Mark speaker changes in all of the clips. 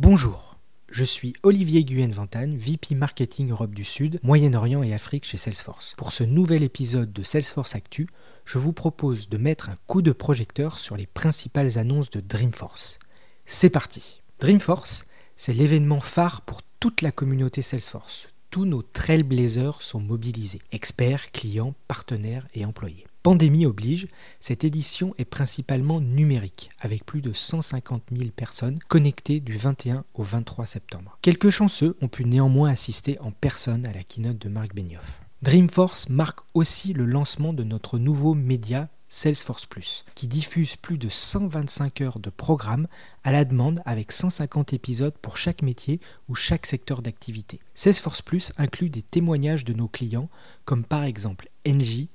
Speaker 1: Bonjour, je suis Olivier Guen-Vantan, VP Marketing Europe du Sud, Moyen-Orient et Afrique chez Salesforce. Pour ce nouvel épisode de Salesforce Actu, je vous propose de mettre un coup de projecteur sur les principales annonces de Dreamforce. C'est parti Dreamforce, c'est l'événement phare pour toute la communauté Salesforce. Tous nos trailblazers sont mobilisés, experts, clients, partenaires et employés. Pandémie oblige, cette édition est principalement numérique, avec plus de 150 000 personnes connectées du 21 au 23 septembre. Quelques chanceux ont pu néanmoins assister en personne à la keynote de Marc Benioff. Dreamforce marque aussi le lancement de notre nouveau média Salesforce Plus, qui diffuse plus de 125 heures de programme à la demande avec 150 épisodes pour chaque métier ou chaque secteur d'activité. Salesforce Plus inclut des témoignages de nos clients, comme par exemple Engie,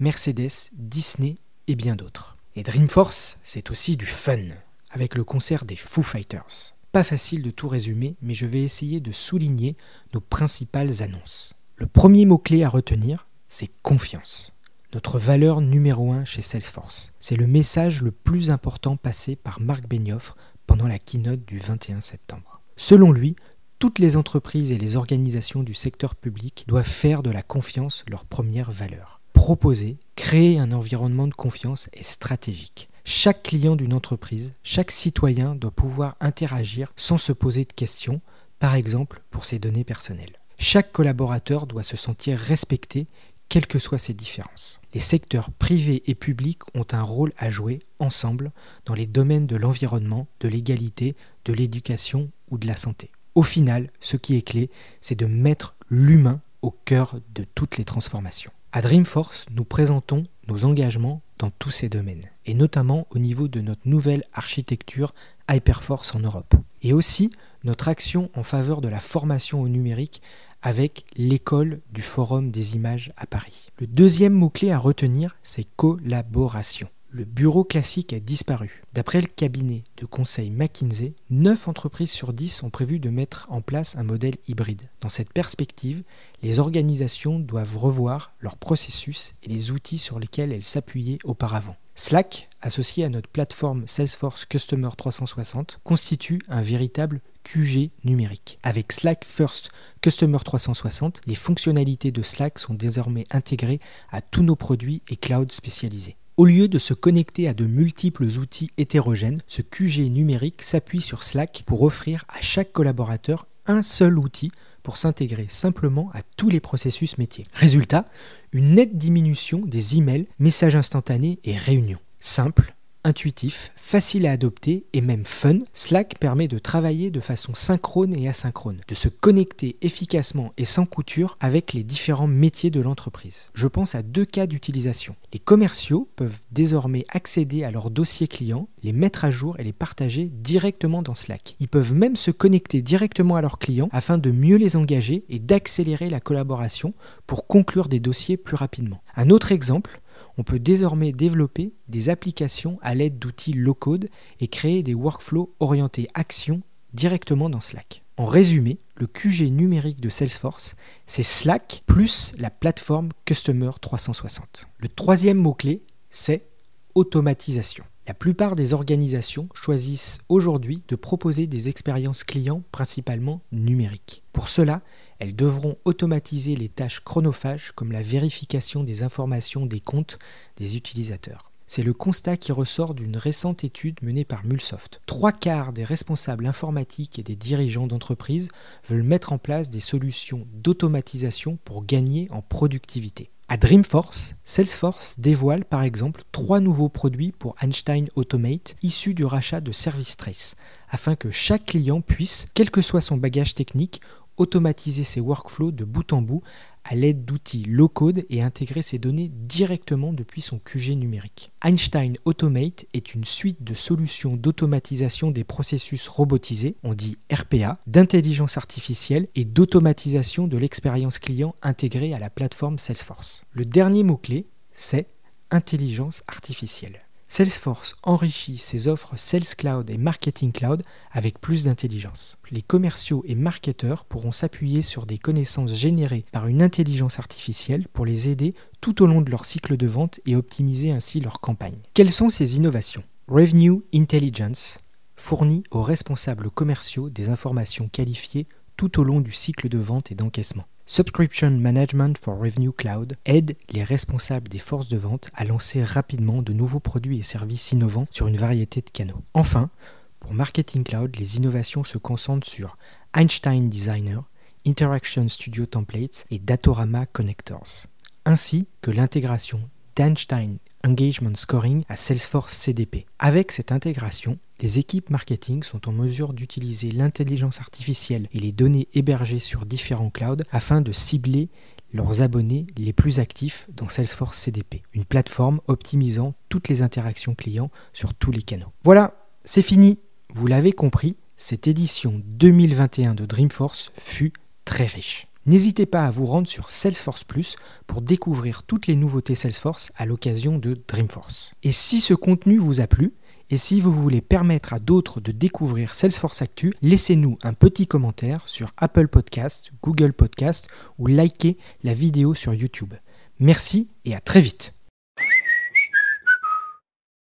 Speaker 1: Mercedes, Disney et bien d'autres. Et Dreamforce, c'est aussi du fun, avec le concert des Foo Fighters. Pas facile de tout résumer, mais je vais essayer de souligner nos principales annonces. Le premier mot-clé à retenir, c'est confiance. Notre valeur numéro un chez Salesforce. C'est le message le plus important passé par Marc Benioff pendant la keynote du 21 septembre. Selon lui, toutes les entreprises et les organisations du secteur public doivent faire de la confiance leur première valeur proposer, créer un environnement de confiance est stratégique. Chaque client d'une entreprise, chaque citoyen doit pouvoir interagir sans se poser de questions, par exemple pour ses données personnelles. Chaque collaborateur doit se sentir respecté, quelles que soient ses différences. Les secteurs privés et publics ont un rôle à jouer ensemble dans les domaines de l'environnement, de l'égalité, de l'éducation ou de la santé. Au final, ce qui est clé, c'est de mettre l'humain au cœur de toutes les transformations. À Dreamforce, nous présentons nos engagements dans tous ces domaines, et notamment au niveau de notre nouvelle architecture Hyperforce en Europe, et aussi notre action en faveur de la formation au numérique avec l'école du Forum des images à Paris. Le deuxième mot-clé à retenir, c'est collaboration le bureau classique a disparu. D'après le cabinet de conseil McKinsey, 9 entreprises sur 10 ont prévu de mettre en place un modèle hybride. Dans cette perspective, les organisations doivent revoir leurs processus et les outils sur lesquels elles s'appuyaient auparavant. Slack, associé à notre plateforme Salesforce Customer 360, constitue un véritable QG numérique. Avec Slack First Customer 360, les fonctionnalités de Slack sont désormais intégrées à tous nos produits et clouds spécialisés. Au lieu de se connecter à de multiples outils hétérogènes, ce QG numérique s'appuie sur Slack pour offrir à chaque collaborateur un seul outil pour s'intégrer simplement à tous les processus métiers. Résultat, une nette diminution des emails, messages instantanés et réunions. Simple, intuitif, facile à adopter et même fun, Slack permet de travailler de façon synchrone et asynchrone, de se connecter efficacement et sans couture avec les différents métiers de l'entreprise. Je pense à deux cas d'utilisation. Les commerciaux peuvent désormais accéder à leurs dossiers clients, les mettre à jour et les partager directement dans Slack. Ils peuvent même se connecter directement à leurs clients afin de mieux les engager et d'accélérer la collaboration pour conclure des dossiers plus rapidement. Un autre exemple, on peut désormais développer des applications à l'aide d'outils low-code et créer des workflows orientés action directement dans Slack. En résumé, le QG numérique de Salesforce, c'est Slack plus la plateforme Customer 360. Le troisième mot-clé, c'est automatisation. La plupart des organisations choisissent aujourd'hui de proposer des expériences clients principalement numériques. Pour cela, elles devront automatiser les tâches chronophages comme la vérification des informations des comptes des utilisateurs. C'est le constat qui ressort d'une récente étude menée par Mulsoft. Trois quarts des responsables informatiques et des dirigeants d'entreprises veulent mettre en place des solutions d'automatisation pour gagner en productivité. À Dreamforce, Salesforce dévoile par exemple trois nouveaux produits pour Einstein Automate issus du rachat de Service Trace, afin que chaque client puisse, quel que soit son bagage technique, automatiser ses workflows de bout en bout à l'aide d'outils low-code et intégrer ses données directement depuis son QG numérique. Einstein Automate est une suite de solutions d'automatisation des processus robotisés, on dit RPA, d'intelligence artificielle et d'automatisation de l'expérience client intégrée à la plateforme Salesforce. Le dernier mot-clé, c'est intelligence artificielle. Salesforce enrichit ses offres Sales Cloud et Marketing Cloud avec plus d'intelligence. Les commerciaux et marketeurs pourront s'appuyer sur des connaissances générées par une intelligence artificielle pour les aider tout au long de leur cycle de vente et optimiser ainsi leur campagne. Quelles sont ces innovations? Revenue Intelligence, fournit aux responsables commerciaux des informations qualifiées tout au long du cycle de vente et d'encaissement. Subscription Management for Revenue Cloud aide les responsables des forces de vente à lancer rapidement de nouveaux produits et services innovants sur une variété de canaux. Enfin, pour Marketing Cloud, les innovations se concentrent sur Einstein Designer, Interaction Studio Templates et Datorama Connectors, ainsi que l'intégration d'Einstein Engagement Scoring à Salesforce CDP. Avec cette intégration, les équipes marketing sont en mesure d'utiliser l'intelligence artificielle et les données hébergées sur différents clouds afin de cibler leurs abonnés les plus actifs dans Salesforce CDP, une plateforme optimisant toutes les interactions clients sur tous les canaux. Voilà, c'est fini. Vous l'avez compris, cette édition 2021 de Dreamforce fut très riche. N'hésitez pas à vous rendre sur Salesforce Plus pour découvrir toutes les nouveautés Salesforce à l'occasion de Dreamforce. Et si ce contenu vous a plu, et si vous voulez permettre à d'autres de découvrir Salesforce Actu, laissez-nous un petit commentaire sur Apple Podcast, Google Podcast ou likez la vidéo sur YouTube. Merci et à très vite